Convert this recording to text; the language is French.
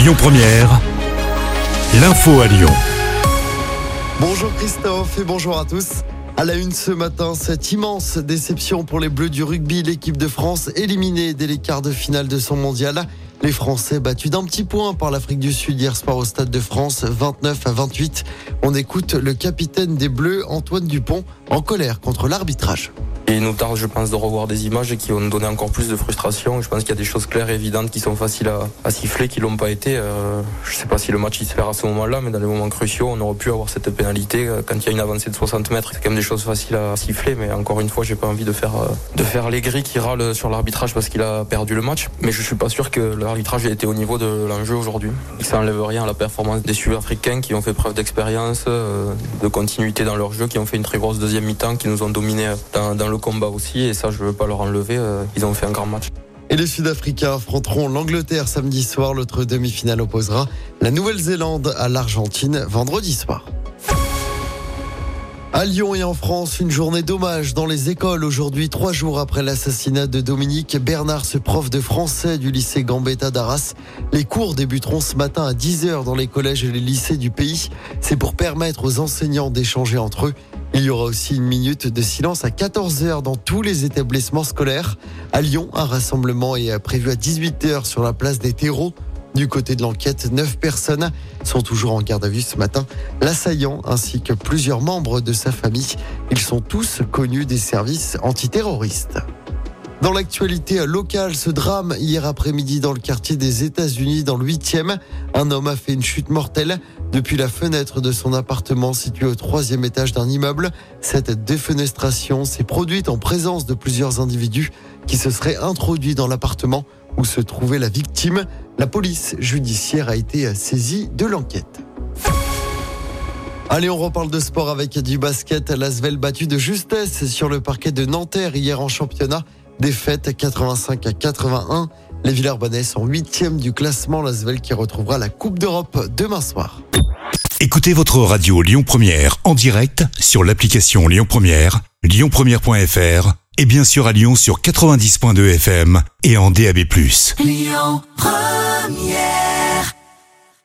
Lyon Première, l'info à Lyon. Bonjour Christophe et bonjour à tous. À la une ce matin, cette immense déception pour les Bleus du rugby, l'équipe de France éliminée dès les quarts de finale de son mondial. Les Français battus d'un petit point par l'Afrique du Sud hier soir au Stade de France, 29 à 28. On écoute le capitaine des Bleus, Antoine Dupont, en colère contre l'arbitrage. Et il nous tarde, je pense, de revoir des images qui vont nous donner encore plus de frustration. Je pense qu'il y a des choses claires et évidentes qui sont faciles à, siffler, qui l'ont pas été. Euh, je sais pas si le match se fait à ce moment-là, mais dans les moments cruciaux, on aurait pu avoir cette pénalité. Euh, Quand il y a une avancée de 60 mètres, c'est quand même des choses faciles à siffler. Mais encore une fois, j'ai pas envie de faire euh, de faire les gris qui râlent sur l'arbitrage parce qu'il a perdu le match. Mais je suis pas sûr que l'arbitrage ait été au niveau de l'enjeu aujourd'hui. Ça enlève rien à la performance des Sud-Africains qui ont fait preuve d'expérience, euh, de continuité dans leur jeu, qui ont fait une très grosse deuxième mi-temps, qui nous ont dominé dans, dans le combat aussi. Et ça, je veux pas leur enlever. Euh, Ils ont fait un grand match. Et les Sud-Africains affronteront l'Angleterre samedi soir. L'autre demi-finale opposera la Nouvelle-Zélande à l'Argentine vendredi soir. À Lyon et en France, une journée d'hommage dans les écoles aujourd'hui, trois jours après l'assassinat de Dominique Bernard, ce prof de français du lycée Gambetta d'Arras. Les cours débuteront ce matin à 10h dans les collèges et les lycées du pays. C'est pour permettre aux enseignants d'échanger entre eux. Il y aura aussi une minute de silence à 14h dans tous les établissements scolaires. À Lyon, un rassemblement est prévu à 18h sur la place des terreaux. Du côté de l'enquête, neuf personnes sont toujours en garde à vue ce matin. L'assaillant ainsi que plusieurs membres de sa famille, ils sont tous connus des services antiterroristes. Dans l'actualité locale, ce drame hier après-midi dans le quartier des États-Unis, dans le 8e, un homme a fait une chute mortelle depuis la fenêtre de son appartement situé au troisième étage d'un immeuble. Cette défenestration s'est produite en présence de plusieurs individus qui se seraient introduits dans l'appartement où se trouvait la victime. La police judiciaire a été saisie de l'enquête. Allez, on reparle de sport avec du basket. L'Asvel battu de justesse sur le parquet de Nanterre hier en championnat. Défaite 85 à 81. Les Villers-Bonnais sont huitièmes du classement. L'Asvel qui retrouvera la Coupe d'Europe demain soir. Écoutez votre radio Lyon Première en direct sur l'application Lyon Première, lyonpremière.fr et bien sûr à Lyon sur 90.2 FM et en DAB+. Lyon Première